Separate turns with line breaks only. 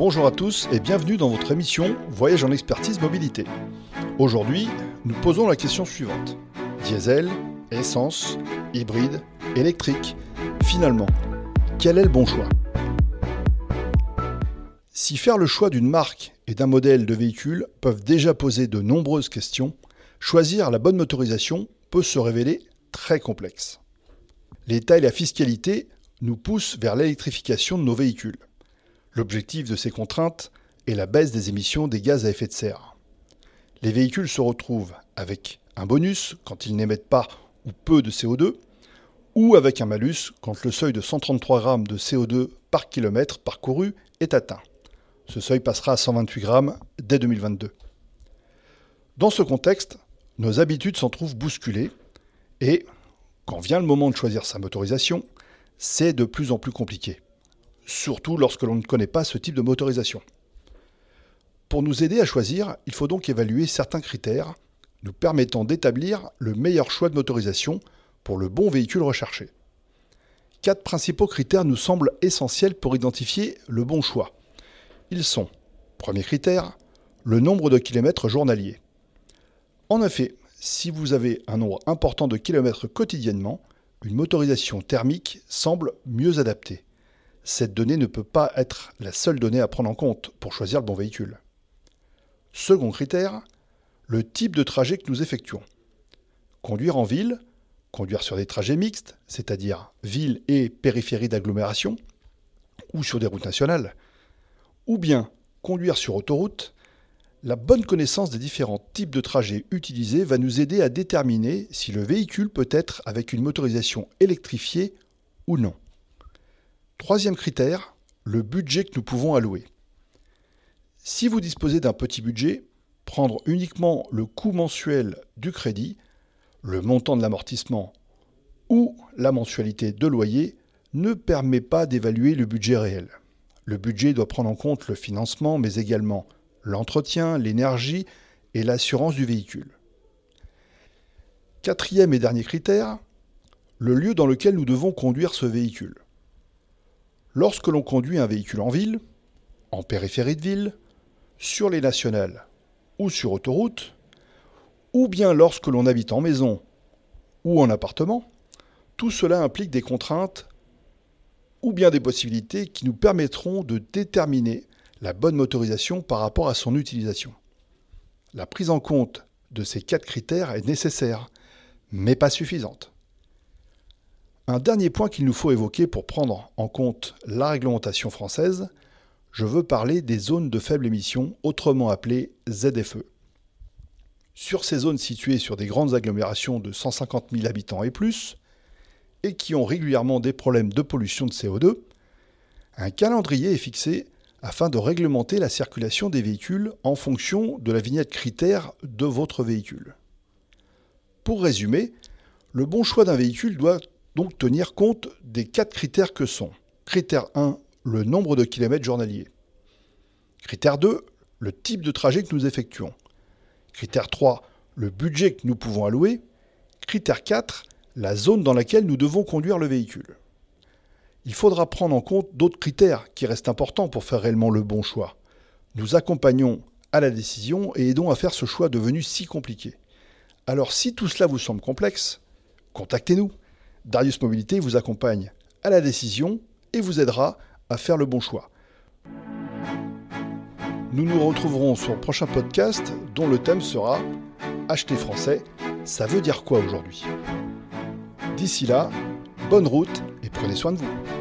Bonjour à tous et bienvenue dans votre émission Voyage en expertise mobilité. Aujourd'hui, nous posons la question suivante. Diesel, essence, hybride, électrique. Finalement, quel est le bon choix? Si faire le choix d'une marque et d'un modèle de véhicule peuvent déjà poser de nombreuses questions, choisir la bonne motorisation peut se révéler très complexe. L'État et la fiscalité nous poussent vers l'électrification de nos véhicules. L'objectif de ces contraintes est la baisse des émissions des gaz à effet de serre. Les véhicules se retrouvent avec un bonus quand ils n'émettent pas ou peu de CO2, ou avec un malus quand le seuil de 133 grammes de CO2 par kilomètre parcouru est atteint. Ce seuil passera à 128 grammes dès 2022. Dans ce contexte, nos habitudes s'en trouvent bousculées et, quand vient le moment de choisir sa motorisation, c'est de plus en plus compliqué surtout lorsque l'on ne connaît pas ce type de motorisation. Pour nous aider à choisir, il faut donc évaluer certains critères nous permettant d'établir le meilleur choix de motorisation pour le bon véhicule recherché. Quatre principaux critères nous semblent essentiels pour identifier le bon choix. Ils sont, premier critère, le nombre de kilomètres journaliers. En effet, si vous avez un nombre important de kilomètres quotidiennement, une motorisation thermique semble mieux adaptée cette donnée ne peut pas être la seule donnée à prendre en compte pour choisir le bon véhicule. Second critère, le type de trajet que nous effectuons. Conduire en ville, conduire sur des trajets mixtes, c'est-à-dire ville et périphérie d'agglomération, ou sur des routes nationales, ou bien conduire sur autoroute, la bonne connaissance des différents types de trajets utilisés va nous aider à déterminer si le véhicule peut être avec une motorisation électrifiée ou non. Troisième critère, le budget que nous pouvons allouer. Si vous disposez d'un petit budget, prendre uniquement le coût mensuel du crédit, le montant de l'amortissement ou la mensualité de loyer ne permet pas d'évaluer le budget réel. Le budget doit prendre en compte le financement, mais également l'entretien, l'énergie et l'assurance du véhicule. Quatrième et dernier critère, le lieu dans lequel nous devons conduire ce véhicule. Lorsque l'on conduit un véhicule en ville, en périphérie de ville, sur les nationales ou sur autoroute, ou bien lorsque l'on habite en maison ou en appartement, tout cela implique des contraintes ou bien des possibilités qui nous permettront de déterminer la bonne motorisation par rapport à son utilisation. La prise en compte de ces quatre critères est nécessaire, mais pas suffisante. Un dernier point qu'il nous faut évoquer pour prendre en compte la réglementation française, je veux parler des zones de faible émission, autrement appelées ZFE. Sur ces zones situées sur des grandes agglomérations de 150 000 habitants et plus, et qui ont régulièrement des problèmes de pollution de CO2, un calendrier est fixé afin de réglementer la circulation des véhicules en fonction de la vignette critère de votre véhicule. Pour résumer, le bon choix d'un véhicule doit donc tenir compte des quatre critères que sont critère 1, le nombre de kilomètres journaliers. Critère 2, le type de trajet que nous effectuons. Critère 3, le budget que nous pouvons allouer. Critère 4, la zone dans laquelle nous devons conduire le véhicule. Il faudra prendre en compte d'autres critères qui restent importants pour faire réellement le bon choix. Nous accompagnons à la décision et aidons à faire ce choix devenu si compliqué. Alors si tout cela vous semble complexe, contactez-nous. Darius Mobilité vous accompagne à la décision et vous aidera à faire le bon choix. Nous nous retrouverons sur le prochain podcast dont le thème sera Acheter français, ça veut dire quoi aujourd'hui? D'ici là, bonne route et prenez soin de vous.